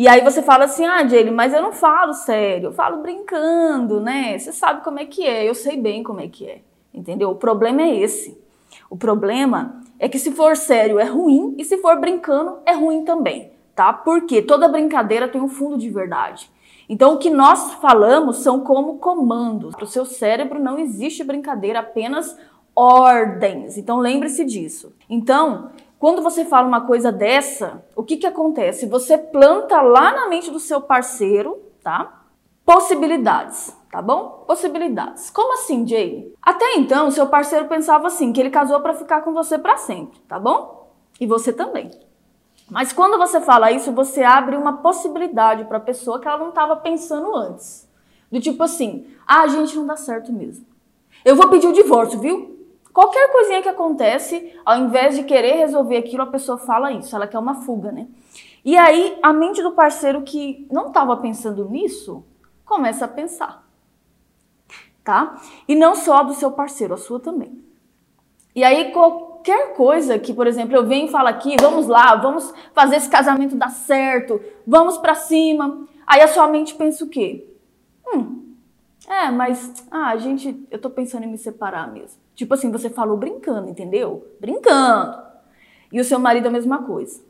E aí você fala assim, ah, Jaylee, mas eu não falo sério, eu falo brincando, né? Você sabe como é que é, eu sei bem como é que é, entendeu? O problema é esse. O problema é que se for sério é ruim e se for brincando é ruim também, tá? Porque toda brincadeira tem um fundo de verdade. Então, o que nós falamos são como comandos. Para o seu cérebro não existe brincadeira, apenas ordens. Então, lembre-se disso. Então, quando você fala uma coisa dessa, o que, que acontece? Você planta lá na mente do seu parceiro, tá? Possibilidades, tá bom? Possibilidades. Como assim, Jay? Até então, seu parceiro pensava assim, que ele casou para ficar com você para sempre, tá bom? E você também. Mas quando você fala isso, você abre uma possibilidade para a pessoa que ela não estava pensando antes. Do tipo assim, ah, a gente não dá certo mesmo. Eu vou pedir o divórcio, viu? Qualquer coisinha que acontece, ao invés de querer resolver aquilo, a pessoa fala isso, ela quer uma fuga, né? E aí a mente do parceiro que não estava pensando nisso começa a pensar. Tá? E não só a do seu parceiro, a sua também. E aí qualquer coisa que, por exemplo, eu venho e falo aqui, vamos lá, vamos fazer esse casamento dar certo, vamos para cima. Aí a sua mente pensa o quê? Hum, é, mas ah, gente, eu tô pensando em me separar mesmo. Tipo assim, você falou brincando, entendeu? Brincando. E o seu marido a mesma coisa.